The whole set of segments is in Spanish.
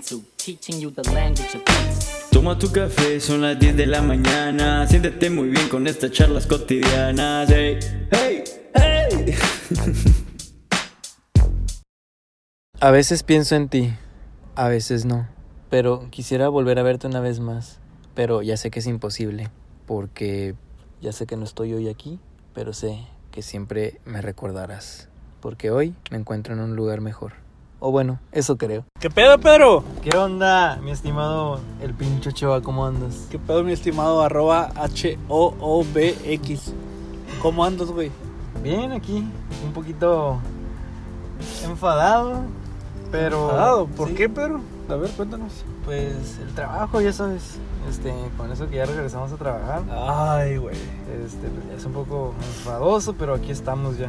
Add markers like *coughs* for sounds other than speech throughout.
teaching you the language of peace. Toma tu café, son las 10 de la mañana. Siéntete muy bien con estas charlas cotidianas. Hey, hey, hey. A veces pienso en ti, a veces no. Pero quisiera volver a verte una vez más. Pero ya sé que es imposible, porque ya sé que no estoy hoy aquí, pero sé que siempre me recordarás. Porque hoy me encuentro en un lugar mejor. O bueno, eso creo. ¿Qué pedo, Pedro? ¿Qué onda, mi estimado el pincho Choa? ¿Cómo andas? ¿Qué pedo, mi estimado? Arroba H-O-O-B-X. ¿Cómo andas, güey? Bien, aquí, un poquito enfadado, pero... ¿Enfadado? ¿Por sí, qué, Pedro? A ver, cuéntanos. Pues el trabajo, ya sabes. Este, con eso que ya regresamos a trabajar. Ay, güey. Este, pues ya es un poco enfadoso, pero aquí estamos ya.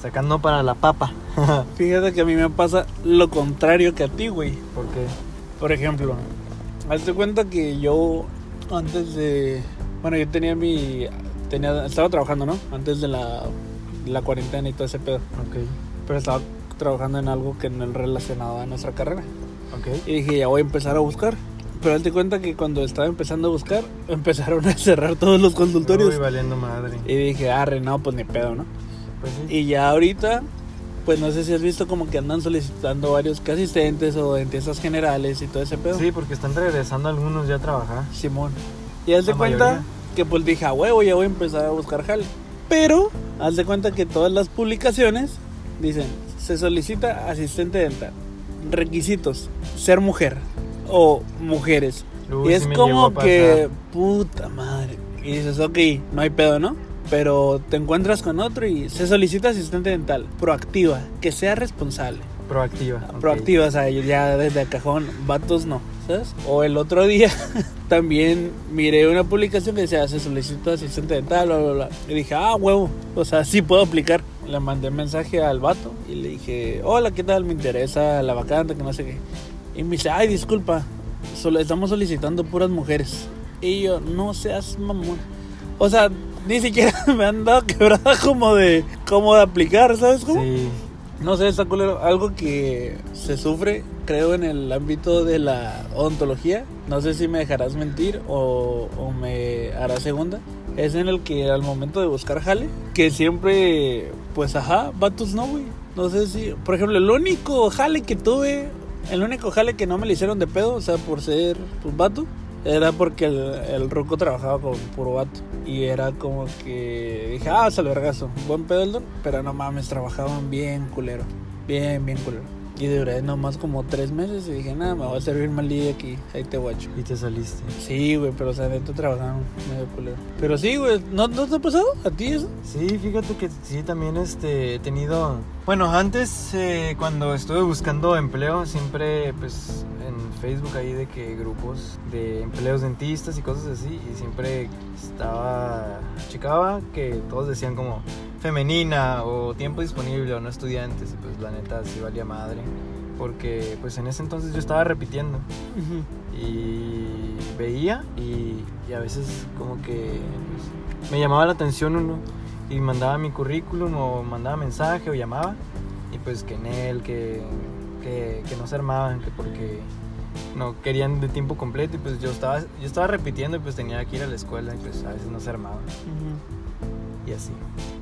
Sacando para la papa. *laughs* Fíjate que a mí me pasa lo contrario que a ti, güey. Porque Por ejemplo, hazte cuenta que yo antes de... Bueno, yo tenía mi... Tenía, estaba trabajando, ¿no? Antes de la, la cuarentena y todo ese pedo. Ok, Pero estaba trabajando en algo que no es relacionado a nuestra carrera. ok. Y dije, ya voy a empezar a buscar. Pero hazte cuenta que cuando estaba empezando a buscar, *laughs* empezaron a cerrar todos los consultorios. Uy, valiendo madre. Y dije, arre, no, pues ni pedo, ¿no? Pues sí. Y ya ahorita, pues no sé si has visto como que andan solicitando varios que asistentes o dentistas generales y todo ese pedo. Sí, porque están regresando algunos ya a trabajar. Simón. Y haz de cuenta mayoría. que pues dije, a huevo, ya voy a empezar a buscar jale. Pero, haz de cuenta que todas las publicaciones dicen, se solicita asistente dental. Requisitos, ser mujer o mujeres. Uy, y es como que, puta madre. Y dices, ok, no hay pedo, ¿no? Pero te encuentras con otro y se solicita asistente dental, proactiva, que sea responsable. Proactiva. Proactiva, o sea, ya desde el cajón, vatos no, ¿sabes? O el otro día *laughs* también miré una publicación que decía, se solicita asistente dental, bla, bla, bla. Y dije, ah, huevo, o sea, sí puedo aplicar. Le mandé mensaje al vato y le dije, hola, ¿qué tal? Me interesa la vacante, que no sé qué. Y me dice, ay, disculpa, solo estamos solicitando puras mujeres. Y yo, no seas mamón. O sea, ni siquiera *laughs* me han dado quebrada como de, como de aplicar, ¿sabes cómo? Sí. No sé, está culero. Algo que se sufre, creo, en el ámbito de la odontología. No sé si me dejarás mentir o, o me harás segunda. Es en el que al momento de buscar jale, que siempre, pues ajá, vatos no, güey. No sé si, por ejemplo, el único jale que tuve, el único jale que no me le hicieron de pedo, o sea, por ser pues vato, era porque el, el ruco trabajaba con puro vato. Y era como que dije, ah, sal vergazo, buen pedo el don. Pero no mames, trabajaban bien culero. Bien, bien culero. Y duré nomás como tres meses y dije, nada, me voy a servir mal día aquí, ahí te guacho. Y te saliste. Sí, güey, pero o sea, trabajaban medio culero. Pero sí, güey, ¿no, ¿no te ha pasado a ti eso? Sí, fíjate que sí, también este, he tenido... Bueno, antes eh, cuando estuve buscando empleo, siempre pues en Facebook ahí de que grupos de empleos dentistas y cosas así, y siempre estaba, checaba que todos decían como femenina o tiempo disponible o no estudiantes, y pues la neta sí valía madre, porque pues en ese entonces yo estaba repitiendo. Y veía y, y a veces como que pues, me llamaba la atención uno y mandaba mi currículum o mandaba mensaje o llamaba y pues que en él, que, que, que no se armaban, que porque no querían de tiempo completo y pues yo estaba, yo estaba repitiendo y pues tenía que ir a la escuela y pues a veces no se armaban y así.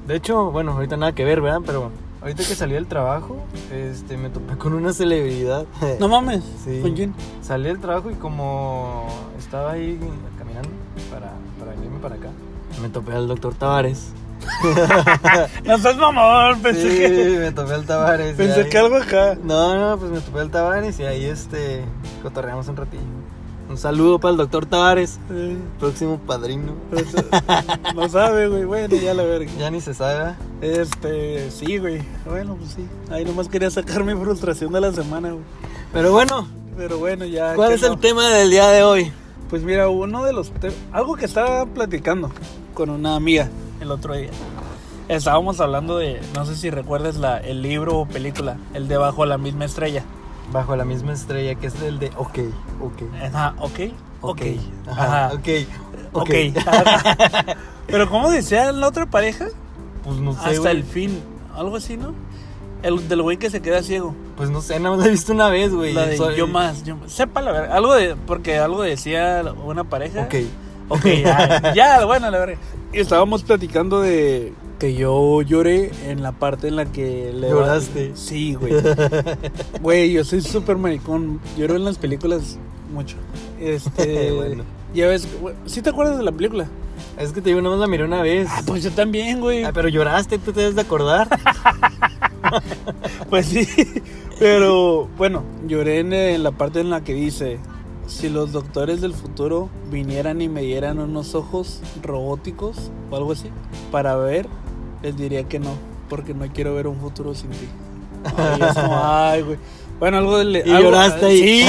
De hecho, bueno, ahorita nada que ver, ¿verdad? Pero ahorita que salí del trabajo, este, me topé con una celebridad. *laughs* No mames, Sí. ¿con quién? Salí del trabajo y como estaba ahí caminando para, para venirme para acá, me topé al doctor Tavares. *laughs* No seas mamón, pensé sí, que, me topé al Tavares. pensé ahí- que algo acá. No, no, pues me topé al Tavares y ahí este, cotorreamos un ratillo. Un saludo para el doctor Tavares, próximo padrino. no *laughs* sabe, güey, bueno, ya la verga. Ya ni se sabe. Este, sí, güey. Bueno, pues sí. Ahí nomás quería sacar mi frustración de la semana, güey. Pero bueno, Pero bueno, ya. ¿cuál es no. el tema del día de hoy? Pues mira, uno de los te- algo que estaba platicando con una amiga el otro día. Estábamos hablando de, no sé si recuerdas la, el libro o película, el de Bajo la misma estrella. Bajo la misma estrella, que es el de Ok, Ok. Ajá, ok, ok. Ajá, Ajá, ok. ok. Ajá. Pero ¿cómo decía la otra pareja? Pues no sé, Hasta güey. el fin, algo así, ¿no? El del güey que se queda ciego. Pues no sé, nada más la he visto una vez, güey. La de Soy- yo más, yo más. Sepa la verdad. Algo de. Porque algo decía una pareja. Ok. Ok, ya, *laughs* ya, bueno, la verdad. Estábamos platicando de que yo lloré en la parte en la que le ¿Lloraste? Sí, güey. Güey, yo soy súper maricón. Lloro en las películas mucho. Este. *laughs* Bueno. Ya ves, güey, ¿sí te acuerdas de la película? Es que te digo, nada más la miré una vez. Ah, pues yo también, güey. Ah, pero lloraste, tú te debes de acordar. *laughs* Pues sí. Pero bueno, lloré en, la parte en la que dice. Si los doctores del futuro vinieran y me dieran unos ojos robóticos o algo así para ver, les diría que no, porque no quiero ver un futuro sin ti. Ay, es como, *laughs* ay, güey. Bueno, algo de... Y lloraste ahí. Sí,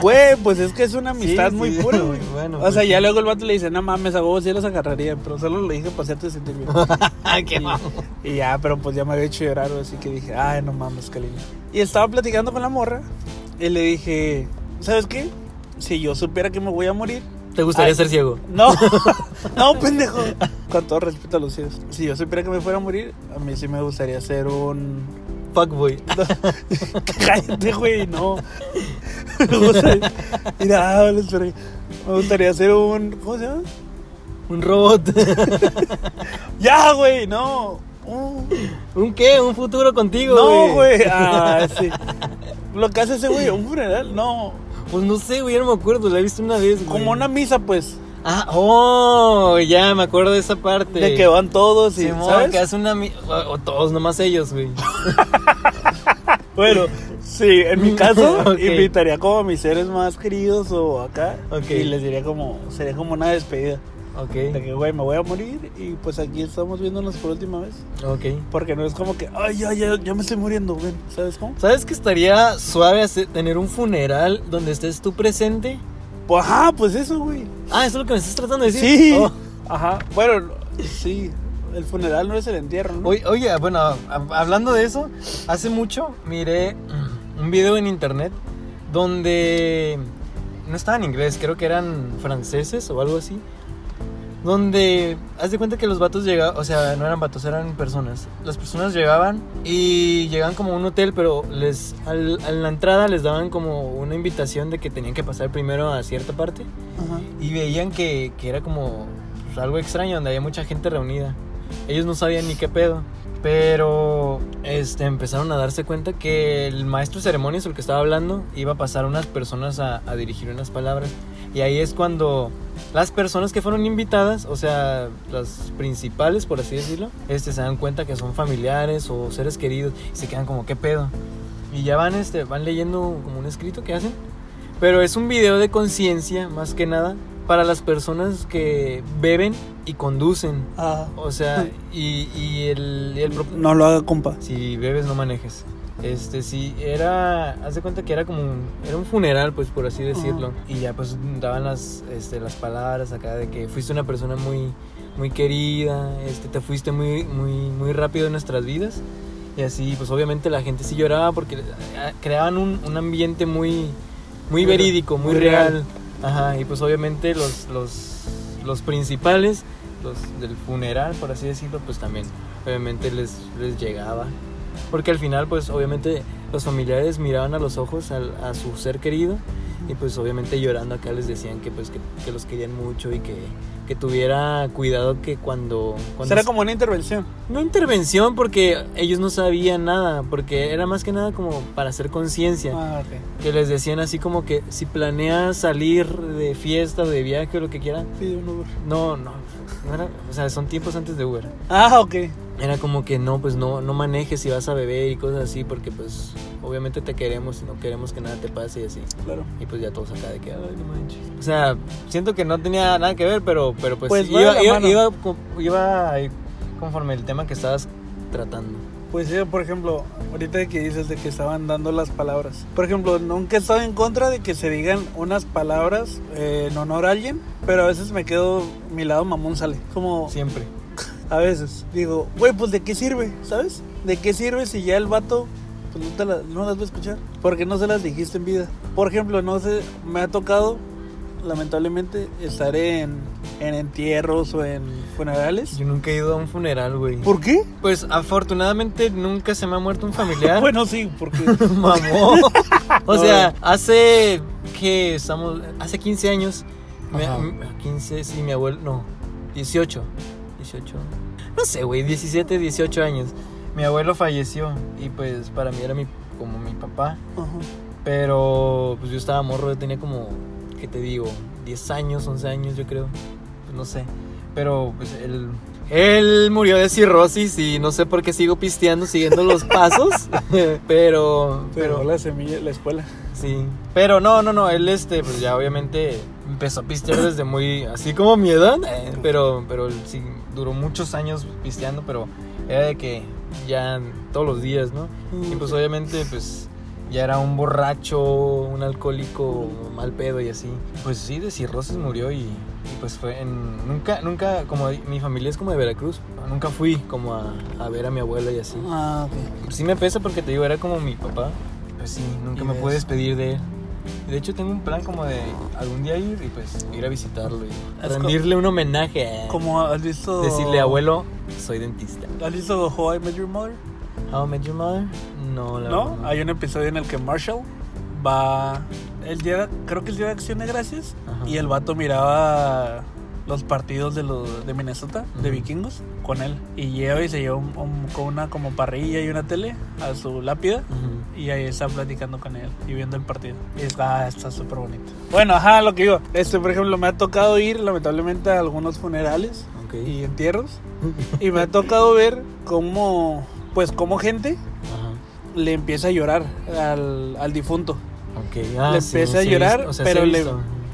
güey, pues es que es una amistad Sí, muy sí. pura, güey. Bueno, o pues sea, sí. ya luego el vato le dice, no mames, a huevos sí los agarraría, pero solo lo dije para hacerte sentir bien. *laughs* Qué Y-. Y ya, pero pues ya me había hecho llorar, así que dije, ay, no mames, cariño. Y estaba platicando con la morra y le dije, ¿sabes qué? Si yo supiera que me voy a morir. ¿Te gustaría Ay. ser ciego? No, *laughs* no, pendejo. Con todo respeto a los ciegos. Si yo supiera que me fuera a morir, a mí sí me gustaría ser un. Fuckboy. *laughs* Cállate, güey, no. Me gustaría. Mira. Me gustaría ser un. ¿Cómo se llama? Un robot. *laughs* Ya, güey, no. Un- ¿Un qué? ¿Un futuro contigo, No, güey. Ah, sí. Lo que hace ese güey, un funeral, no. Pues no sé, güey, ya no me acuerdo, la he visto una vez, güey. Como una misa, pues. Ah, oh, ya me acuerdo de esa parte. De que van todos y, Simón, ¿sabes? que hace una... mi- O, o todos, nomás ellos, güey. *laughs* Bueno, sí, en mi caso, *laughs* Ok. invitaría como a mis seres más queridos o acá. Ok. Y les diría como, sería como una despedida. Ok, De que, güey, me voy a morir y pues aquí estamos viéndonos por última vez. ok. Porque no es como que, ay, ya, ya, ya me estoy muriendo, güey. ¿Sabes cómo? ¿Sabes que estaría suave tener un funeral donde estés tú presente? Pues, ajá, pues eso, güey. Ah, ¿eso es lo que me estás tratando de decir? Sí. Oh. Ajá. Bueno, sí. El funeral no es el entierro, ¿no? Oye, oye, bueno, hablando de eso, hace mucho miré un video en internet donde no estaba en inglés, creo que eran franceses o algo así. Donde, haz de cuenta que los vatos llegaban, o sea, no eran vatos, eran personas. Las personas llegaban y llegaban como a un hotel, pero les, al, a la entrada les daban como una invitación de que tenían que pasar primero a cierta parte. Ajá. Y veían que, que era como pues, algo extraño, donde había mucha gente reunida. Ellos no sabían ni qué pedo. Pero este, empezaron a darse cuenta que el maestro ceremonias, el que estaba hablando, iba a pasar a unas personas a, a dirigir unas palabras. Y ahí es cuando las personas que fueron invitadas, o sea, las principales, por así decirlo, este, se dan cuenta que son familiares o seres queridos y se quedan como, ¿qué pedo? Y ya van, este, van leyendo como un escrito que hacen. Pero es un video de conciencia, más que nada, para las personas que beben y conducen. Ah, O sea, *laughs* y, y el, el no lo haga, compa. Si bebes, no manejes. Este, sí, era. Haz de cuenta que era como un. Era un funeral, pues, por así decirlo. Y ya, pues, daban las, este, las palabras acá de que fuiste una persona muy. Muy querida, este, te fuiste muy, muy, muy rápido en nuestras vidas. Y así, pues, obviamente la gente sí lloraba porque eh, creaban un, un ambiente muy. Muy Muy verídico, muy, muy real. real. Ajá, y pues, obviamente los, los, los principales, los del funeral, por así decirlo, pues también, obviamente les, les llegaba. Porque al final, pues obviamente los familiares miraban a los ojos al- a, su ser querido y pues obviamente llorando acá les decían que pues que, que los querían mucho y que, que tuviera cuidado que cuando... cuando Será como una intervención. No intervención porque ellos no sabían nada, porque era más que nada como para hacer conciencia. Ah, ok. Que les decían así como que si planeas salir de fiesta o de viaje o lo que quieran, Pide un Uber. no, no, no era- o sea, son tiempos antes de Uber. Ah, ok. Era como que no, pues no, no manejes si vas a beber y cosas así, porque pues obviamente te queremos y no queremos que nada te pase y así. Claro. Y pues ya todos acá de que, ay, no manches. O sea, siento que no tenía nada que ver, pero, pero pues, Pues iba, iba, iba iba conforme el tema que estabas tratando. Pues sí, por ejemplo, ahorita que dices de que estaban dando las palabras. Por ejemplo, nunca he estado en contra de que se digan unas palabras eh, en honor a alguien, pero a veces me quedo, mi lado mamón sale. Como Siempre. A veces digo, güey, pues de qué sirve, ¿sabes? ¿De qué sirve si ya el vato pues no, te la- no las va a escuchar? Porque no se las dijiste en vida. Por ejemplo, no sé, me ha tocado, lamentablemente, estar en, en entierros o en funerales. Yo nunca he ido a un funeral, güey. ¿Por qué? Pues afortunadamente nunca se me ha muerto un familiar. *laughs* Bueno, sí, porque *laughs* Mamó. *laughs* O sea, hace que estamos hace 15 años me- Ajá. m- 15, sí, mi abuelo, no, 18. 18. No sé, güey, 17, 18 años. Mi abuelo falleció y pues para mí era mi como mi papá, Ajá. pero pues yo estaba morro, yo tenía como ¿qué te digo? 10 años, 11 años, yo creo. Pues no sé. Pero pues él él murió de cirrosis y no sé por qué sigo pisteando siguiendo los *laughs* pasos, pero pero pero la semilla, la escuela. Sí. Pero no, no, no, él este, pues ya obviamente empezó a pistear desde muy, así como mi edad, eh, pero, pero sí duró muchos años pisteando, pero era de que ya todos los días, ¿no? Y pues obviamente pues ya era un borracho, un alcohólico mal pedo y así. Pues sí, de cirrosis murió y, y, pues fue en, nunca, nunca, como mi familia es como de Veracruz, nunca fui como a, a ver a mi abuela y así. Ah, ok. Sí me pesa porque te digo, era como mi papá. Pues sí, nunca me ves. pude despedir de él. De hecho tengo un plan como de algún día ir y pues ir a visitarlo y Es co- rendirle un homenaje. Como has visto. Decirle, abuelo, soy dentista. ¿Has visto How I Met Your Mother? How I Met Your Mother? No, la ¿No? verdad Hay un episodio en el que Marshall va. Él llega, creo que el día de Acción de Gracias. Ajá. Y el vato miraba los partidos de los de Minnesota, de vikingos, con él. Y lleva y se lleva un- un- con una como parrilla y una tele a su lápida. Ujú. Y ahí está platicando con él y viendo el partido. Y está está súper bonito. Bueno, ajá, lo que digo. Este, por ejemplo, me ha tocado ir lamentablemente a algunos funerales Ok. y entierros. *laughs* y me ha tocado ver cómo, pues, cómo gente Ajá. le empieza a llorar al, al difunto. Ok. Ah, le sí, empecé a sí he llorar, o sea, pero le,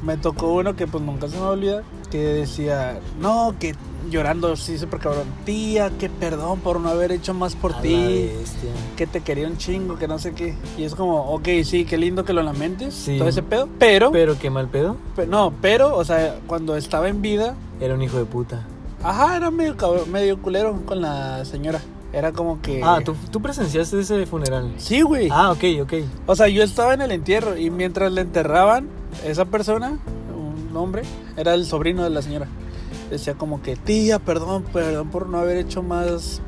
me tocó uno que pues nunca se me va a olvidar, que decía, no, que llorando, sí, súper cabrón, tía, que perdón por no haber hecho más por ti, que te quería un chingo, que no sé qué. Y es como, ok, sí, qué lindo que lo lamentes, Sí. todo ese pedo, pero, Pero qué mal pedo. pe- no, pero, o sea, cuando estaba en vida, Era un hijo de puta. ajá, era medio, medio culero con la señora. Era como que... Ah, ¿tú, tú presenciaste ese funeral. Sí, güey. Ah, ok, ok. O sea, yo estaba en el entierro y mientras le enterraban, esa persona, un hombre, era el sobrino de la señora. Decía como que, tía, perdón, perdón por no haber hecho más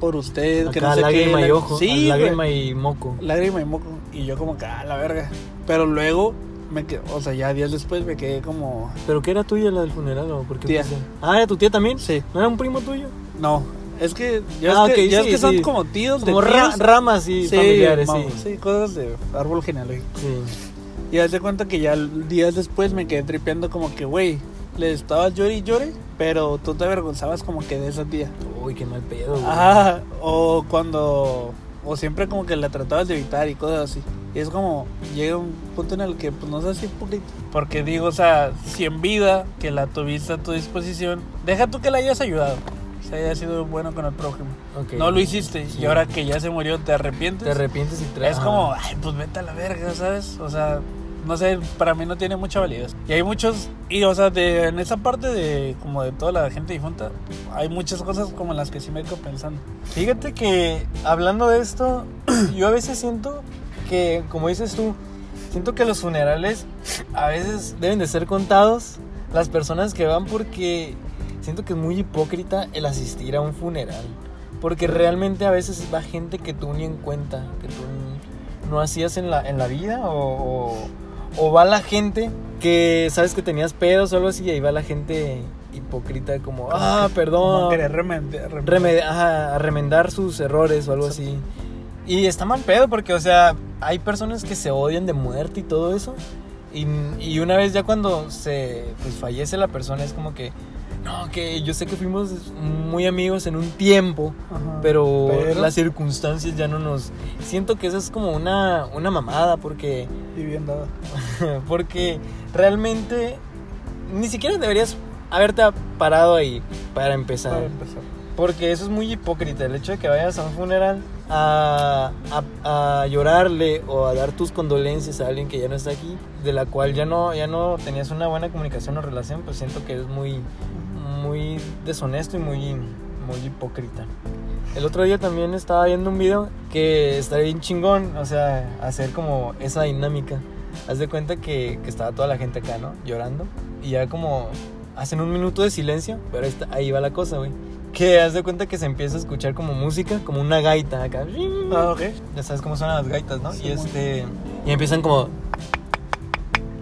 por usted. que Acá no sé lágrima qué. y ojo. Sí, lágrima güey. y moco. Lágrima y moco. Y yo como que, ah, la verga. Pero luego, me quedé, o sea, ya días después me quedé como, ¿Pero qué era tuya la del funeral o por qué Tía. Ah, ¿era tu tía también? sí, ¿No era un primo tuyo? no. Es que, ya Ah, es que, ok, ya sí, es que son sí. como tíos Como de ra- tíos. ramas y Sí, familiares, vamos, sí. sí, cosas de árbol genealógico. Sí. Y haz de cuenta que ya días después me quedé tripeando como que, güey, le estabas llore y llore, pero tú te avergonzabas como que de esa tía. Uy, qué mal pedo, güey. Ajá, o cuando, o siempre como que la tratabas de evitar y cosas así. Y es como, llega un punto en el que, pues no sé si poquito. Porque digo, o sea, si en vida que la tuviste a tu disposición, deja tú que la hayas ayudado. O sea, haya sido bueno con el prójimo. Ok. No lo hiciste Sí. y ahora que ya se murió, ¿te arrepientes? Te arrepientes y traes. Es como, ay, pues vete a la verga, ¿sabes? O sea, no sé, para mí no tiene mucha validez. Y hay muchos, y o sea, de, en esa parte de como de toda la gente difunta, hay muchas cosas como las que sí me quedo pensando. Fíjate que hablando de esto, *clears throat* yo a veces siento que, como dices tú, siento que los funerales a veces deben de ser contados las personas que van porque siento que es muy hipócrita el asistir a un funeral. Porque realmente a veces va gente que tú ni en cuenta, que tú no hacías en la, en la vida o, o va la gente que sabes que tenías pedos o algo así y ahí va la gente hipócrita como, ah, perdón. Como querer ajá, remendar sus errores o algo así. Y está mal pedo porque, o sea, hay personas que se odian de muerte y todo eso. Y, y una vez ya cuando se pues, fallece la persona es como que, no, que yo sé que fuimos muy amigos en un tiempo, Ajá. pero, Pero- las circunstancias ya no nos... Siento que eso es como una, una mamada porque, Y bien dada. *laughs* porque realmente ni siquiera deberías haberte parado ahí para empezar. Para empezar. Porque eso es muy hipócrita, el hecho de que vayas a un funeral a, a- a llorarle o a dar tus condolencias a alguien que ya no está aquí, de la cual ya no, ya no tenías una buena comunicación o relación, pues siento que es muy, muy deshonesto y muy, muy hipócrita. El otro día también estaba viendo un video que estaría bien chingón, o sea, hacer como esa dinámica. Haz de cuenta que, que estaba toda la gente acá, ¿no? Llorando. Y ya como hacen un minuto de silencio, pero ahí, ahí va la cosa, güey. Que haz de cuenta que se empieza a escuchar como música, como una gaita acá. Ah, ok. Ya sabes cómo suenan las gaitas, ¿no? Sí, y este. Y empiezan como.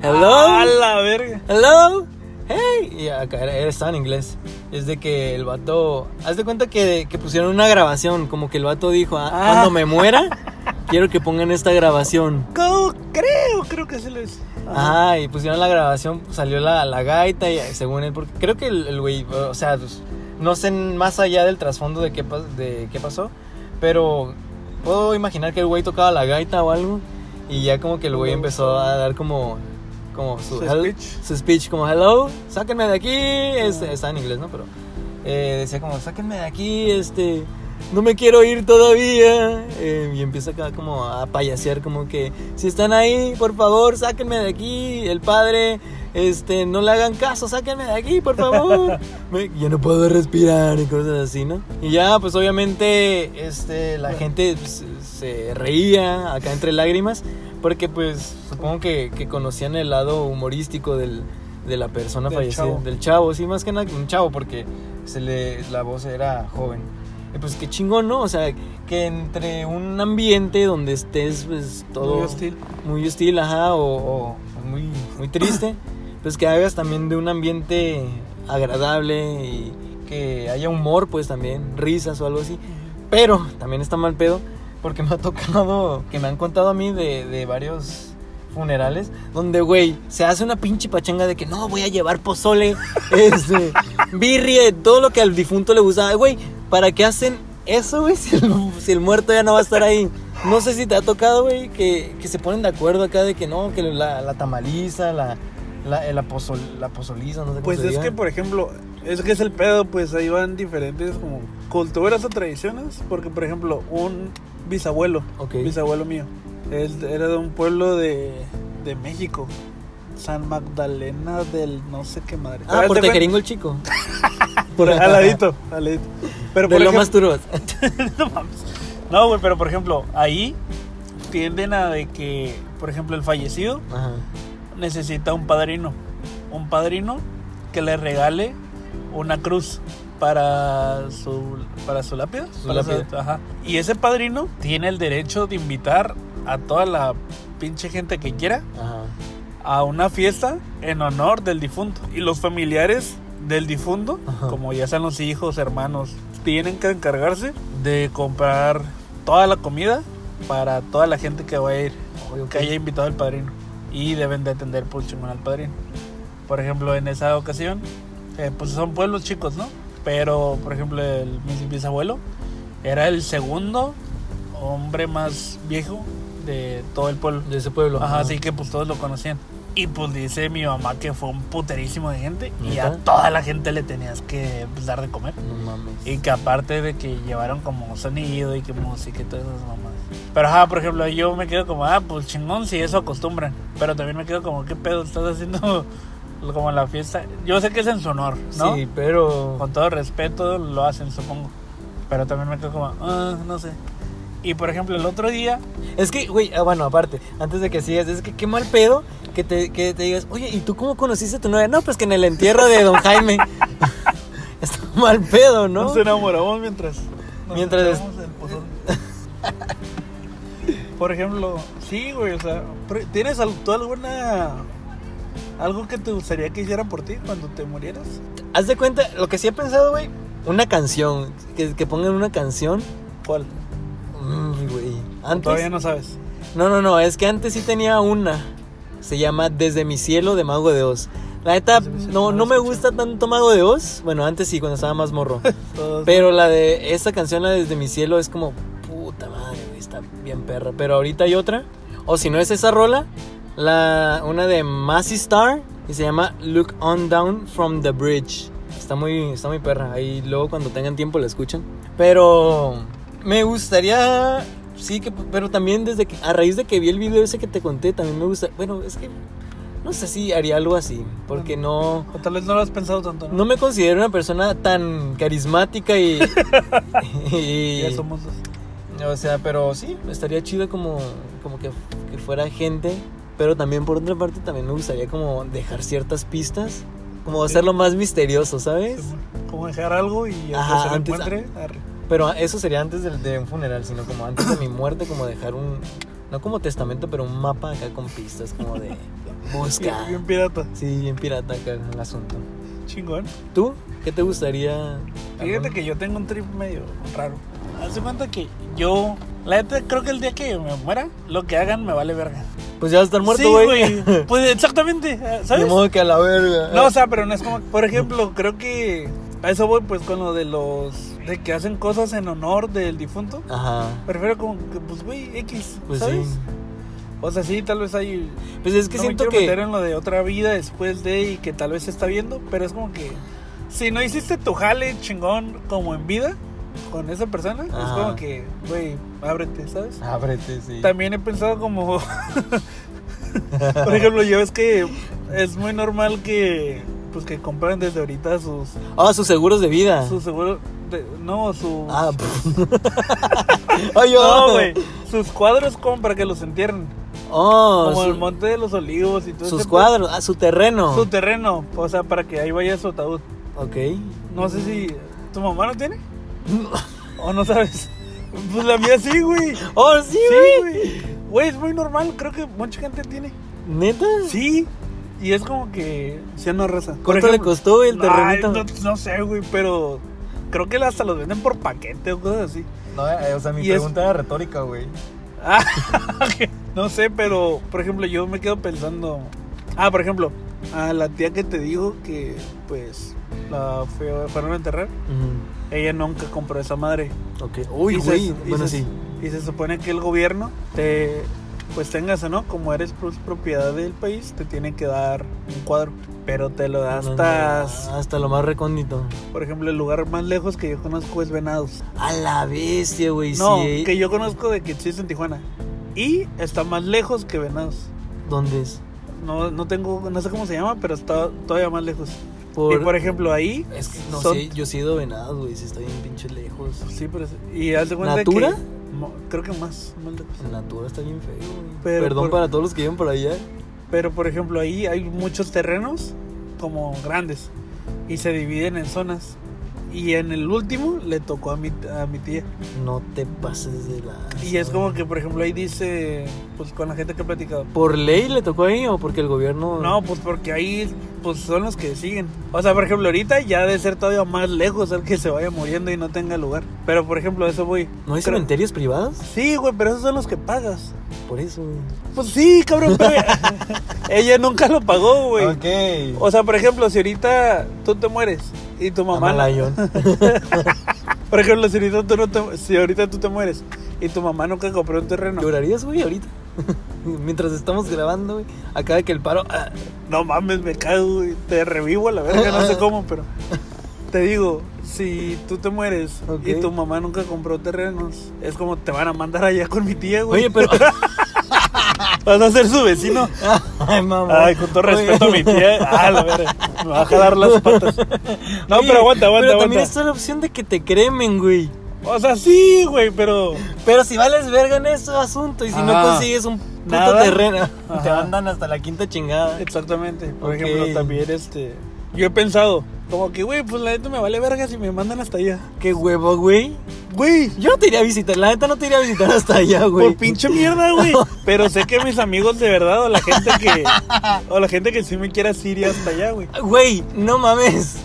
¡A Hello. la verga! Hello. Hey. Y acá estaba en inglés. Es de que el vato. Haz de cuenta que, que pusieron una grabación. Como que el vato dijo: "Ah, Ah. Cuando me muera, quiero que pongan esta grabación. Co- Creo, creo que se les. Ajá, y pusieron la grabación, salió la, la gaita y según él, porque creo que el güey, o sea, pues, no sé más allá del trasfondo de qué, de qué pasó, pero puedo imaginar que el güey tocaba la gaita o algo y ya como que el güey empezó a dar como, como su, Su speech. su speech, como hello, sáquenme de aquí, es, está en inglés, ¿no? Pero eh, decía como, sáquenme de aquí, este, no me quiero ir todavía. eh, y empieza acá como a payasear, como que, si están ahí, por favor, sáquenme de aquí. El padre, este, no le hagan caso, sáquenme de aquí, por favor. *laughs* Me- ya no puedo respirar y cosas así, ¿no? Y ya, pues obviamente, este, la gente pues, se reía acá entre lágrimas, porque pues supongo que, que conocían el lado humorístico del, de la persona Del fallecida, chavo. del chavo, sí, más que nada un chavo, porque se le, la voz era joven. Y pues qué chingón, ¿no? O sea, que entre un ambiente donde estés, pues todo. Muy hostil. Muy hostil, ajá, o, o muy, muy triste, *coughs* pues que hagas también de un ambiente agradable y que haya humor, pues también, risas o algo así. Pero también está mal pedo, porque me ha tocado, que me han contado a mí de, de varios funerales, donde, güey, se hace una pinche pachanga de que no, voy a llevar pozole, *laughs* este, birria, todo lo que al difunto le gustaba. Güey, ¿para qué hacen eso, güey, *laughs* si el, si el muerto ya no va a estar ahí? No sé si te ha tocado, güey, que, que se ponen de acuerdo acá de que no, que la, la tamaliza, la, la, la, pozol, la pozoliza, no sé cómo Pues se es diga. que, por ejemplo, es que es el pedo, pues ahí van diferentes como culturas o tradiciones. Porque, por ejemplo, un bisabuelo, Ok. bisabuelo mío, él era de un pueblo de, de México, San Magdalena del no sé qué madre. Ah, Pero por Tejeringo el chico. *laughs* Por al ladito, al ladito. Pero de por Lomas ejemplo, Turbas. *laughs* no mames. No, güey, pero por ejemplo, ahí tienden a de que, por ejemplo, el fallecido Ajá. Necesita un padrino. Un padrino que le regale una cruz para su para su lápida. Su Para lápida. ajá. Y ese padrino tiene el derecho de invitar a toda la pinche gente que quiera Ajá. a una fiesta en honor del difunto. Y los familiares del difunto, Ajá. como ya sean los hijos, hermanos, tienen que encargarse de comprar toda la comida para toda la gente que va a ir, que haya invitado al padrino. Y deben de atender pues chingón al padrino. Por ejemplo, en esa ocasión, eh, pues son pueblos chicos, ¿no? Pero, por ejemplo, el, mi bisabuelo era el segundo hombre más viejo de todo el pueblo. De ese pueblo. Ajá, así que pues todos lo conocían. Y pues dice mi mamá que fue un puterísimo de gente y a toda la gente le tenías que pues, dar de comer. No mames. Y que aparte de que llevaron como sonido y que música y todas esas mamás. Pero ajá, por ejemplo, yo me quedo como, ah, pues chingón si eso acostumbran. Pero también me quedo como, ¿qué pedo estás haciendo *laughs* como la fiesta? Yo sé que es en su honor, ¿no? Sí, pero. Con todo respeto lo hacen, supongo. Pero también me quedo como, ah, no sé. Y por ejemplo, el otro día, Es que, güey, ah, bueno, aparte, antes de que sigas, es que qué mal pedo que te, que te digas, oye, ¿y tú cómo conociste a tu novia? No, pues que en el entierro de Don Jaime. *laughs* Está mal pedo, ¿no? Nos enamoramos mientras. nos Mientras- el pozole. Por ejemplo, sí, güey, o sea, ¿tienes tú alguna. algo que te gustaría que hicieran por ti cuando te murieras? Haz de cuenta, lo que sí he pensado, güey, una canción, que, que pongan una canción. ¿Cuál? Antes. Todavía no sabes. No, no, no, es que antes sí tenía una. Se llama Desde mi cielo de Mago de Oz. La neta, no, no me gusta tanto Mago de Oz. Bueno, antes sí, cuando estaba más morro. *laughs* Pero la de esta canción, la de Desde mi cielo, es como, puta madre, está bien perra. Pero ahorita hay otra. O si no es esa rola, la, una de Massey Star, y se llama Look On Down From the Bridge. Está muy, está muy perra. Ahí luego cuando tengan tiempo la escuchan. Pero me gustaría, sí, que, pero también desde que, a raíz de que vi el video ese que te conté, también me gusta, bueno, es que no sé si haría algo así, porque no... O tal vez no lo has pensado tanto, ¿no? No me considero una persona tan carismática y. *laughs* y- Ya somos dos. O sea, pero sí, estaría chido como, como que, que fuera gente. Pero también por otra parte también me gustaría como dejar ciertas pistas como hacerlo más misterioso, ¿sabes? Como dejar algo y Ajá, se lo antes- encuentre, arre. Pero eso sería antes del- de, un funeral, sino como antes de mi muerte, como dejar un, no como testamento, pero un mapa acá con pistas, como de *laughs* busca. Bien, bien pirata. Sí, bien pirata acá el asunto. Chingón. ¿Tú? ¿Qué te gustaría? Fíjate algún- que yo tengo un trip medio raro. Haz de cuenta que yo, la neta, creo que el día que me muera, lo que hagan me vale verga. Pues ya vas a estar muerto, Sí, güey. *laughs* Pues exactamente, De ¿sabes? modo que a la verga. No, o sea, pero no es como, por ejemplo, creo que a eso voy pues con lo de los, de que hacen cosas en honor del difunto. Ajá. Prefiero como que, pues, güey, X, Pues ¿sabes? sí. O sea, sí, tal vez hay... Pues es que no me siento quiero que. meter en lo de otra vida después de y que tal vez se está viendo, pero es como que si no hiciste tu jale chingón como en vida con esa persona, es como que, güey, ábrete, ¿sabes? Ábrete, sí. También he pensado como, *laughs* por ejemplo, yo es que es muy normal que, pues que compren desde ahorita sus, Ah, sus seguros de vida. sus seguros, de- no, su, Ah, pff. *laughs* Ay, yo. no, güey, sus cuadros como para que los entierren, Oh, como su- el Monte de los Olivos y todo sus cuadros, ah, su terreno. Su terreno, o sea, para que ahí vaya su ataúd. Ok. No sé si. ¿Tu mamá no tiene? ¿O no sabes? Pues la mía sí, güey. Oh, sí, güey. güey. Güey, es muy normal. Creo que mucha gente tiene. ¿Neta? Sí. Y es como que. Si no raza. Por ¿Cuánto le costó güey, el Ay, terrenito? no, no sé, güey, pero. Creo que hasta los venden por paquete o cosas así. No, eh, o sea, mi Y es- pregunta era retórica, güey. Ah, *laughs* no sé, pero. Por ejemplo, yo me quedo pensando. Ah, por ejemplo, a la tía que te digo que, pues. La fue- fueron a enterrar. Ella nunca compró esa madre. Ok. Uy, güey. Bueno, se- sí. Y se supone que el gobierno te pues tengas, ¿no? Como eres propiedad del país, te tiene que dar un cuadro, pero te lo da hasta, Hasta lo más recóndito. por ejemplo, el lugar más lejos que yo conozco es Venados. A la bestia, güey. No, sí. que yo conozco de que existe en Tijuana. Y está más lejos que Venados. ¿Dónde es? No, no tengo, no sé cómo se llama, pero está todavía más lejos. Por... Y por ejemplo, ahí. Es que no son- sé, yo sí he ido a venados, güey. Sí está bien pinche lejos. Sí, pero. Y haz de cuenta ¿Natura? que. creo que más, más lejos. Natura está bien feo, güey. Perdón por- para todos los que viven por allá. Pero por ejemplo ahí hay muchos terrenos como grandes y se dividen en zonas. Y en el último le tocó a mi, a mi tía. No te pases de la. Y es como que por ejemplo ahí dice, pues con la gente que he platicado. ¿Por ley le tocó ahí o porque el gobierno.? No, pues porque ahí pues son los que siguen. O sea, por ejemplo, ahorita ya debe ser todavía más lejos el que se vaya muriendo y no tenga lugar. Pero por ejemplo, eso voy. ¿No hay Creo- cementerios privados? Sí, güey, pero esos son los que pagas. Por eso, güey. Pues sí, cabrón, pero *laughs* ella nunca lo pagó, güey. Ok. O sea, por ejemplo, si ahorita tú te mueres y tu mamá. Lion. *laughs* Por ejemplo, si ahorita, tú no te- si ahorita tú te mueres y tu mamá nunca compró un terreno. ¿Llorarías, güey, ahorita? *laughs* Mientras estamos grabando, güey. Acá de que el paro. ah, No mames, me cago, güey. Te revivo a la verga, no sé *laughs* cómo, pero. Te digo, si tú te mueres y tu mamá nunca compró terrenos, es como te van a mandar allá con mi tía, güey. Oye, pero. *laughs* Vas a ser su vecino. Ay, mamá. Ay, con todo respeto a mi tía. Ah, la verga. Me va a jalar las patas. No, Oye, pero aguanta, aguanta, Pero también aguanta. está la opción de que te cremen, güey. O sea, sí, güey, pero. Pero si vales verga en ese asunto y si no consigues un puto Nada. terreno, te mandan hasta la quinta chingada. Exactamente. Por ejemplo, también este. Yo he pensado, como que, güey, pues la neta me vale verga si me mandan hasta allá. Qué huevo, güey. Güey, Yo no te iría a visitar, la neta no te iría a visitar hasta allá, güey. por pinche mierda, güey. *laughs* Pero sé que mis amigos de verdad, o la gente que. O la gente que sí me quiera sí iría hasta allá, güey. Güey, no mames.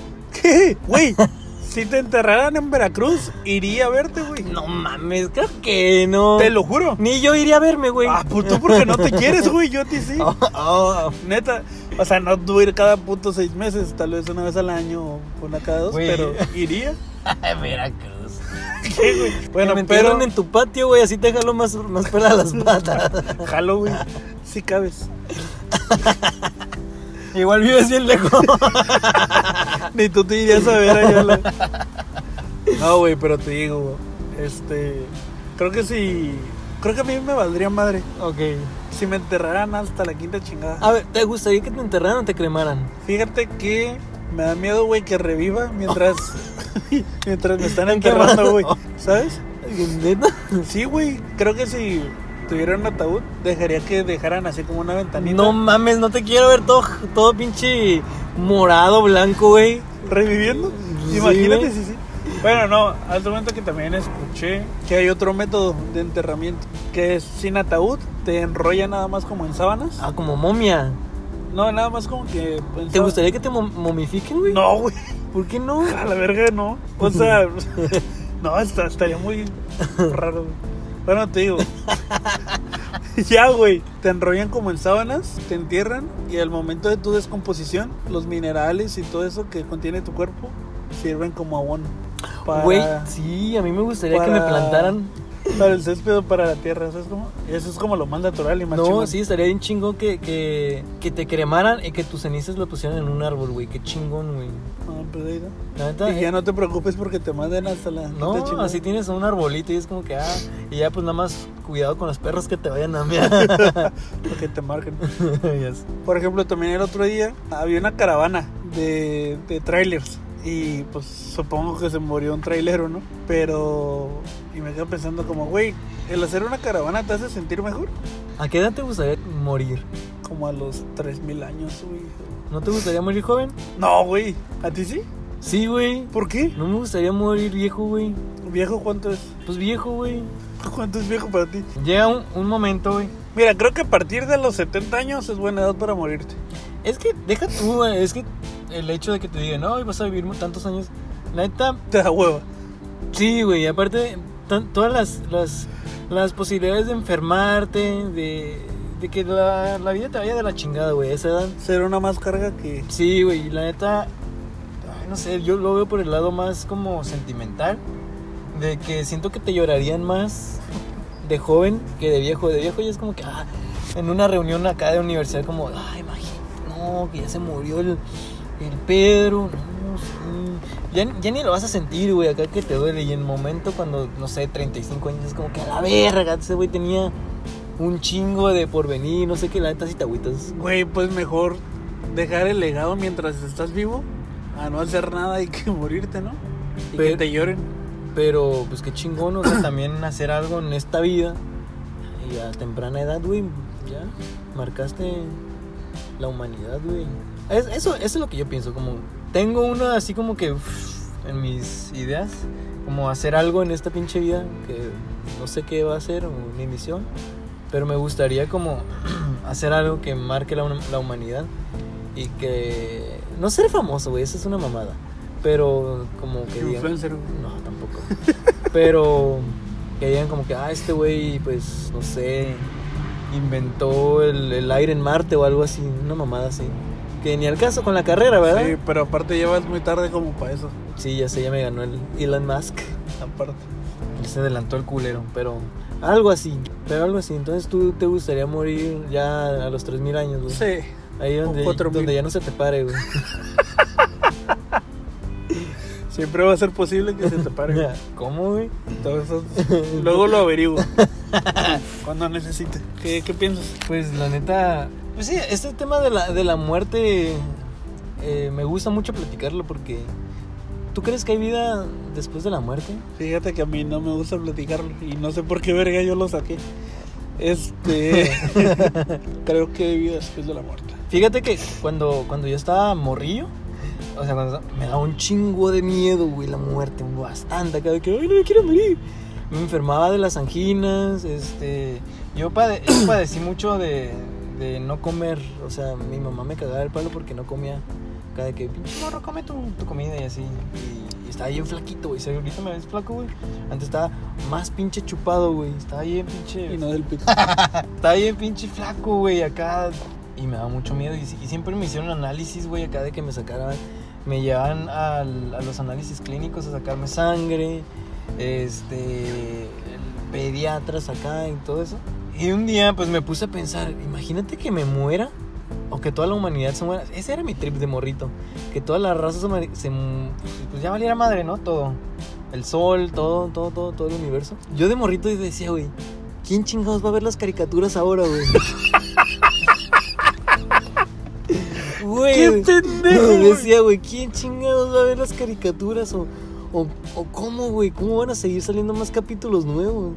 ¿Qué? Güey, *laughs* si te enterraran en Veracruz, iría a verte, güey. No mames, creo que no. Te lo juro. Ni yo iría a verme, güey. Ah, pues tú porque no te quieres, *laughs* güey. Yo a ti sí. Oh, oh. Neta, o sea, no tú ir cada puto seis meses, tal vez una vez al año o una cada dos, Güey. pero *laughs* iría. *laughs* Veracruz. ¿Qué, güey? Bueno, me pero en tu patio, güey, así te jalo más, más pela las patas. Halloween, sí cabes. Igual vives bien lejos. *laughs* Ni tú te irías a ver allá. la- No, güey, pero te digo, este, creo que sí, creo que a mí me valdría madre ok. si me enterraran hasta la quinta chingada. A ver, ¿te gustaría que te enterraran o te cremaran? Fíjate que me da miedo, güey, que reviva mientras, *laughs* mientras me están enterrando, güey, ¿sabes? ¿Neta? Sí, güey, creo que si tuviera un ataúd, dejaría que dejaran así como una ventanita. No mames, no te quiero ver todo, todo pinche morado, blanco, güey. ¿Reviviendo? Sí, Imagínate güey. si sí. Bueno, no, al momento que también escuché que hay otro método de enterramiento, que es sin ataúd, te enrolla nada más como en sábanas. Ah, como momia. No, nada más como que... ¿Te gustaría que te mom- momifiquen, güey? No, güey. ¿Por qué no? A la verga, no. O sea, *laughs* *laughs* no, está- estaría muy *laughs* raro. güey. Bueno, te digo. *laughs* ya, güey. Te enrollan como en sábanas, te entierran y al momento de tu descomposición, los minerales y todo eso que contiene tu cuerpo sirven como abono. Güey, sí, a mí me gustaría que me plantaran. Para el césped o para la tierra, ¿sabes cómo? Eso es como lo más natural y más No, chingón. sí, estaría bien chingón que, que, que te cremaran y que tus cenizas lo pusieran en un árbol, güey. Qué chingón, güey. No, pues ahí no. La neta, Y ya eh, no te preocupes porque te manden hasta la. No, chingón. así tienes un arbolito y es como que, ah, y ya pues nada más cuidado con los perros que te vayan a mear. *laughs* Porque te marquen. *laughs* Por ejemplo, también el otro día había una caravana de, de trailers. Y pues supongo que se murió un trailero, ¿no? Pero. Y me quedo pensando, como, güey, el hacer una caravana te hace sentir mejor. ¿A qué edad te gustaría morir? Como a los 3000 años, güey. ¿No te gustaría morir joven? No, güey. ¿A ti sí? Sí, güey. ¿Por qué? No me gustaría morir viejo, güey. ¿Viejo cuánto es? Pues viejo, güey. ¿Cuánto es viejo para ti? Llega un, un momento, güey. Mira, creo que a partir de los 70 años es buena edad para morirte. Es que, deja tú. Es que el hecho de que te digan, no, vas a vivir tantos años. La neta, Te da hueva. sí, güey. Aparte, todas las, las, las posibilidades de enfermarte, de, de que la, la vida te vaya de la chingada, güey. Esa edad. Ser una más carga que. Sí, güey. y La neta, no sé, yo lo veo por el lado más como sentimental. De que siento que te llorarían más de joven que de viejo. De viejo ya es como que, ah, en una reunión acá de universidad, como, ay, imagínate, no, que ya se murió el, el Pedro. No, sí. Ya, ya ni lo vas a sentir, güey, acá que te duele. Y en el momento cuando, no sé, 35 años, es como que a la verga, ese güey tenía un chingo de porvenir, no sé qué, la neta, si te agüitas. Güey, pues mejor dejar el legado mientras estás vivo. A no hacer nada y que *laughs* morirte, ¿no? Y que te lloren. Pero, pues qué chingón, o sea, *clears throat* también hacer algo en esta vida. Y a temprana edad, güey, ya marcaste la humanidad, güey. Es- eso, eso es lo que yo pienso, como tengo una así como que uf, en mis ideas, como hacer algo en esta pinche vida que no sé qué va a ser o mi misión, pero me gustaría como *clears throat* hacer algo que marque la, la humanidad y que no ser famoso, güey, eso es una mamada. Pero como que digan, Influencer, güey. no, tampoco. *laughs* Pero que digan como que, ah, este güey, pues, no sé, inventó el, el aire en Marte o algo así, una mamada así. Que ni al caso con la carrera, ¿verdad? Sí, pero aparte llevas muy tarde como para eso. Sí, ya sé, ya me ganó el Elon Musk. Aparte. Él se adelantó el culero, pero algo así, pero algo así. Entonces tú te gustaría morir ya a los 3000 años, güey. Sí. Ahí donde, 4000. donde ya no se te pare, güey. *laughs* Siempre va a ser posible que se te pare. ¿Cómo, güey? Todo eso- *laughs* Luego lo averiguo. *laughs* Cuando necesite. ¿Qué, qué piensas? Pues la neta, pues sí, este tema de la, de la muerte eh, me gusta mucho platicarlo porque ¿tú crees que hay vida después de la muerte? Fíjate que a mí no me gusta platicarlo y no sé por qué verga yo lo saqué. Este. *laughs* creo que hay vida después de la muerte. Fíjate que cuando, cuando yo estaba morrillo, o sea, cuando me daba un chingo de miedo, güey, la muerte, bastante, cada que, ay, no me quiero morir. Me enfermaba de las anginas, este, yo, pade- *clears throat* yo padecí mucho de, de no comer, o sea, mi mamá me cagaba el palo porque no comía, cada que, pinche morro, come tu, tu comida y así, y, y estaba bien flaquito, güey, ahorita me ves flaco, güey, antes estaba más pinche chupado, güey, estaba bien pinche... Y no del pito. *laughs* Estaba bien pinche flaco, güey, acá. Y me daba mucho miedo. Y, siempre me hicieron análisis, güey, acá de que me sacaran. Me llevaban a los análisis clínicos a sacarme sangre. Este. Pediatras acá y todo eso. Y un día, pues me puse a pensar: imagínate que me muera. O que toda la humanidad se muera. Ese era mi trip de morrito. Que toda la raza se, se Pues ya valiera madre, ¿no? Todo. El sol, todo, todo, todo, todo el universo. Yo de morrito decía, güey. ¿Quién chingados va a ver las caricaturas ahora, güey? *laughs* Güey. ¡Qué pendejo, No, decía, güey, ¿quién chingados va a ver las caricaturas? O, o, o cómo, güey, ¿cómo van a seguir saliendo más capítulos nuevos?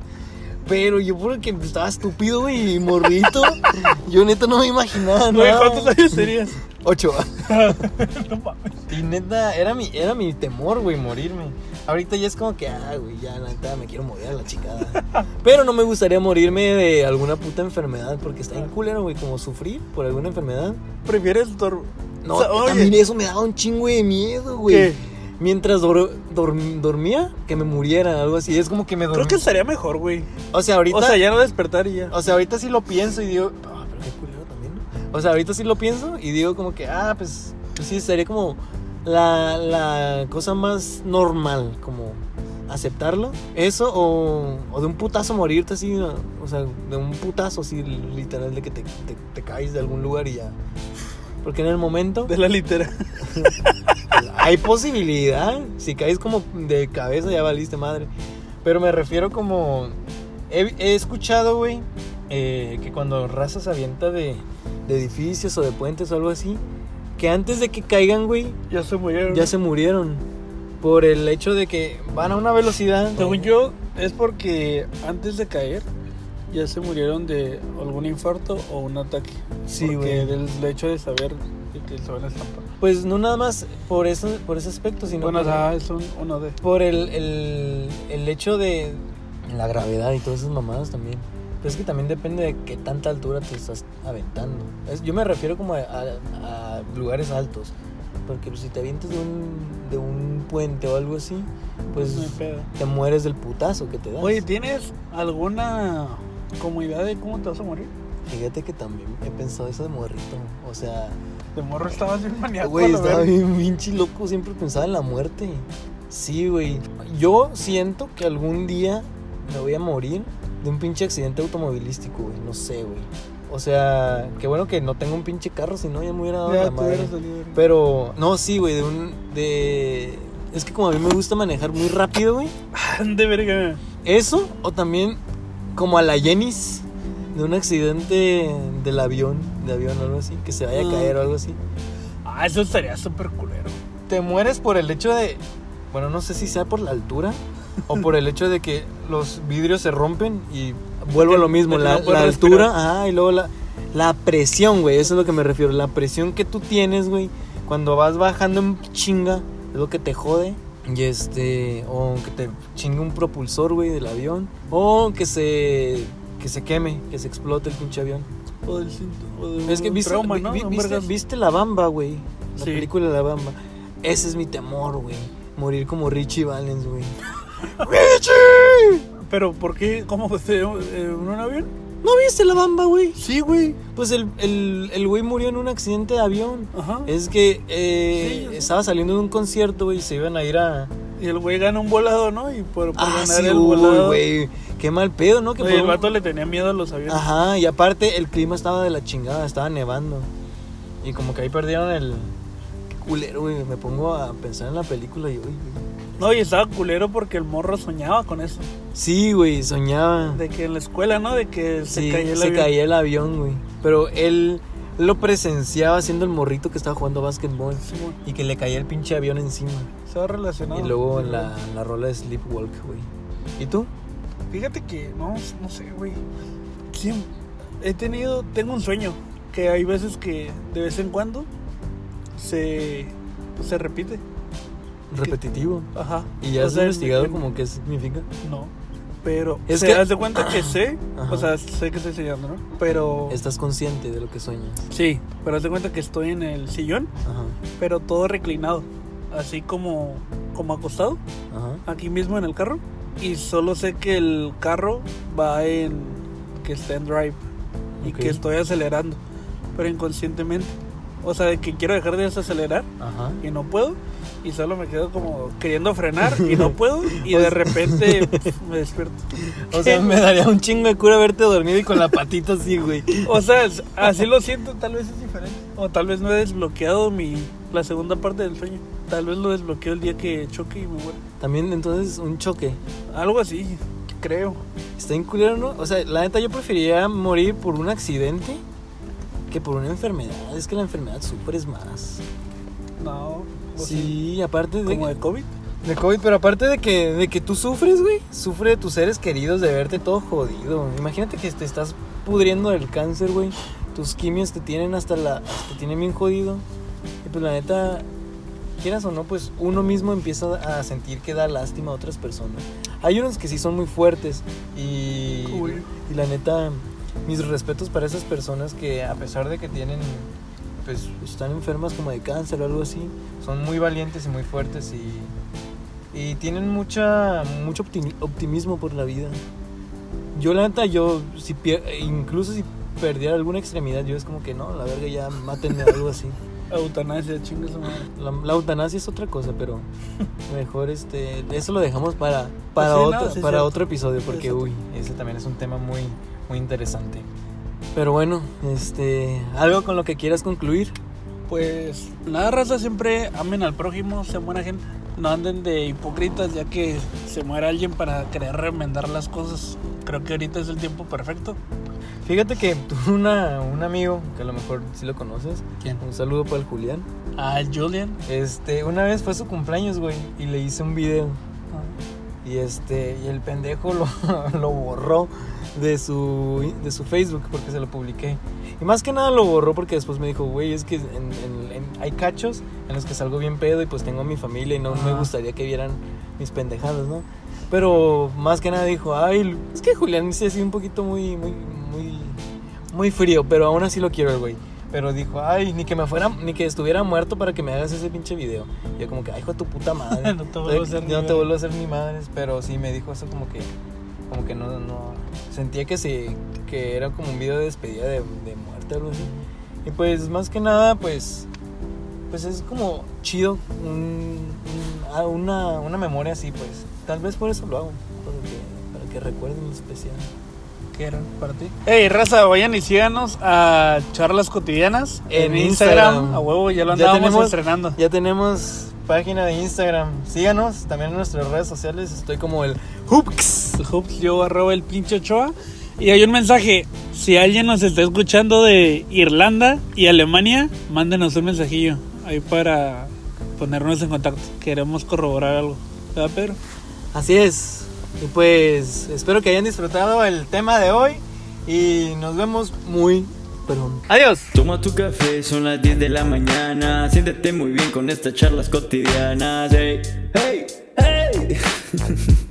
Pero yo porque estaba estúpido, güey, y morrito. *laughs* yo neta no me imaginaba Güey, nada. ¿cuántos años tenías? Ocho. *laughs* no mames. Y neta, era mi, era mi temor, güey, morirme. Ahorita ya es como que, ah, güey, ya la neta me quiero morir a la chicada. *laughs* Pero no me gustaría morirme de alguna puta enfermedad, porque está en culero, güey, como sufrir por alguna enfermedad. ¿Prefieres dormir? No, a mí eso me daba un chingo de miedo, güey. ¿Qué? Mientras dor- dorm- dormía, que me muriera, algo así. Es como que me dormía. Creo que estaría mejor, güey. O sea, ahorita. O sea, ya no despertar y ya. O sea, ahorita sí lo pienso y digo, ah, pero qué culero también, ¿no? O sea, ahorita sí lo pienso y digo como que, ah, pues, pues sí, sería como la, la cosa más normal, como aceptarlo. Eso o, o de un putazo morirte así, ¿no? o sea, de un putazo así, literal, de que te, te, te caes de algún lugar y ya. Porque en el momento De la litera. *laughs* hay posibilidad. Si caes como de cabeza ya valiste madre. Pero me refiero como... He, he escuchado, güey, eh, que cuando raza se avienta de, de edificios o de puentes o algo así, que antes de que caigan, güey, Ya se murieron. ya se murieron. Por el hecho de que van a una velocidad... Según yo, es porque antes de caer ya se murieron de algún infarto o un ataque. Sí, güey. del hecho de saber que se van a estampar. Pues no nada más por, eso, por ese aspecto, sino Bueno, por, ah, es un, uno de. por el, el, el hecho de la gravedad y todas esas mamadas también. Pero es que también depende de qué tanta altura te estás aventando. Es- yo me refiero como a, a- a lugares altos. Porque pues, si te avientas de un, de un puente o algo así, pues te mueres del putazo que te das. Oye, ¿tienes alguna como idea de cómo te vas a morir? Fíjate que también he pensado eso de morrito. O sea, De morro estabas bien *laughs* maníaco. Güey, estaba bien pinche loco, siempre pensaba en la muerte. Sí, güey. Yo siento que algún día me voy a morir de un pinche accidente automovilístico, güey. No sé, güey. O sea, qué bueno que no tengo un pinche carro, si no ya me hubiera dado Ya la madre. salido. Pero, no, sí, güey, de un. de. Es que como a mí me gusta manejar muy rápido, güey. *laughs* De verga. Eso, o también como a la Jenis, de un accidente del avión, de avión o algo así, que se vaya a Ah. caer o algo así. Ah, eso estaría súper culero. te mueres por el hecho de. Bueno, no sé si sea por la altura o por el hecho de que los vidrios se rompen y vuelvo a lo mismo. La, no la altura, ajá, y luego la, la presión, güey. Eso es lo que me refiero. La presión que tú tienes, güey, cuando vas bajando en chinga, es lo que te jode. Y este, o que te chingue un propulsor, güey, del avión. O que se, que se queme, que se explote el pinche avión. O del cinto. O de Es que viste, trauma, vi- ¿no? vi- viste, viste La Bamba, güey. La Sí. película La Bamba. Ese es mi temor, güey. Morir como Richie Valens, güey. ¡Richie! Pero, ¿por qué? ¿Cómo fue? ¿En un avión? ¿No viste La Bamba, güey? Sí, güey. Pues el, el, el güey murió en un accidente de avión. Ajá. Es que eh, Sí, estaba saliendo de un concierto, güey, y se iban a ir a... Y el güey gana un volado, ¿no? Y por, por Ah, ganar sí, el uy, volado. güey. Qué mal pedo, ¿no? Que por el vato le tenía miedo a los aviones. Ajá, y aparte el clima estaba de la chingada, estaba nevando. Y como que ahí perdieron el... Qué culero, güey. Me pongo a pensar en la película y... uy, güey. No, y estaba culero porque el morro soñaba con eso. Sí, güey, soñaba. De que en la escuela, ¿no? De que se Sí, caía el se avión. caía el avión, güey. Pero él lo presenciaba siendo el morrito que estaba jugando básquetbol. Sí. Y que le caía el pinche avión encima. Estaba relacionado. Y luego en la, la rola de Sleepwalk, güey. ¿Y tú? Fíjate que, no, no sé, güey. Sí, he tenido, tengo un sueño. Que hay veces que de vez en cuando se, se repite. Repetitivo. Ajá. ¿Y ya has sea, investigado como qué significa? No. Pero Es se que- das de cuenta que sé, Ajá. o sea, sé que estoy soñando, ¿no? Pero Estás consciente de lo que sueñas. sí, pero haz de cuenta que estoy en el sillón, Ajá, pero todo reclinado, así como como acostado, ajá. aquí mismo en el carro, y solo sé que el carro va en que está en drive y que estoy acelerando, pero inconscientemente. O sea, que quiero dejar de desacelerar Ajá. y no puedo y solo me quedo como queriendo frenar y no *laughs* puedo y de repente *laughs* pf, me despierto. O sea, me daría un chingo de cura verte dormido y con la patita así, güey. O sea, así lo siento, tal vez es diferente. O tal vez no he desbloqueado mi la segunda parte del sueño. Tal vez lo desbloqueo el día que choque y me muera. También entonces un choque. Algo así, creo. Está en culero, ¿no? O sea, la neta yo preferiría morir por un accidente que por una enfermedad. Es que la enfermedad sufres más. No. o Sí, aparte de... Como de COVID. De COVID, pero aparte de que, de que tú sufres, güey, sufre de tus seres queridos de verte todo jodido. Imagínate que te estás pudriendo del cáncer, güey. Tus quimios te tienen hasta la. te tienen bien jodido. Y pues la neta, quieras o no, pues uno mismo empieza a sentir que da lástima a otras personas. Hay unos que sí son muy fuertes y, Cool. y la neta, mis respetos para esas personas que a pesar de que tienen, pues están enfermas como de cáncer o algo así, son muy valientes y muy fuertes y, y tienen mucha, mucho optimi- optimismo por la vida. Yo la neta, yo, si pier- incluso si perdiera alguna extremidad, yo es como que no, la verga ya mátenme algo así. *laughs* Eutanasia, chinga su madre. La, la eutanasia es otra cosa, pero *laughs* mejor este eso lo dejamos para para Sí, no, otro sí, para otro episodio porque uy, ese también es un tema muy muy interesante. Pero bueno, este algo con lo que quieras concluir. Pues nada, raza, siempre amen al prójimo, sean buena gente. No anden de hipócritas ya que se muere alguien para querer remendar las cosas. Creo que ahorita es el tiempo perfecto. Fíjate que *laughs* tuve una, un amigo que a lo mejor sí lo conoces. ¿Quién? Un saludo para el Julián. Ah, Julian. Este, una vez fue su cumpleaños, güey, y le hice un video. Y este, y el pendejo lo, *laughs* lo borró de su, de su Facebook porque se lo publiqué. Y más que nada lo borró porque después me dijo, güey, es que en- en- en- hay cachos en los que salgo bien pedo y pues tengo a mi familia y no me gustaría que vieran mis pendejadas, ¿no? Pero más que nada dijo, ay, es que Julián sí así un poquito muy, muy, muy, muy frío, pero aún así lo quiero el güey. Pero dijo, ay, ni que me fuera, ni que estuviera muerto para que me hagas ese pinche video. Y yo como que, ay, hijo de tu puta madre. *laughs* No te vuelvo a hacer ni madres, pero sí me dijo eso como que, como que no, no, sentía que se, que era como un video de despedida de, de muerte o algo así. Y pues más que nada, pues, pues es como chido, un- un- una, una memoria así, pues. Tal vez por eso lo hago, para que, para que recuerden lo especial. ¿Qué era para ti? Hey, raza, vayan y síganos a Charlas Cotidianas en, En Instagram. Instagram. A huevo, ya lo Ya andábamos tenemos- estrenando. Ya tenemos página de Instagram. Síganos también en nuestras redes sociales. Estoy como el Hoops. Hoops, yo arroba el pinche Ochoa. Y hay un mensaje. Si alguien nos está escuchando de Irlanda y Alemania, mándenos un mensajillo ahí para ponernos en contacto. Queremos corroborar algo. ¿Verdad, Pedro? Así es. Y pues espero que hayan disfrutado el tema de hoy. Y nos vemos muy pronto. Adiós. Toma tu café, son las 10 de la mañana. Siéntete muy bien con estas charlas cotidianas. Hey, hey, hey. *laughs*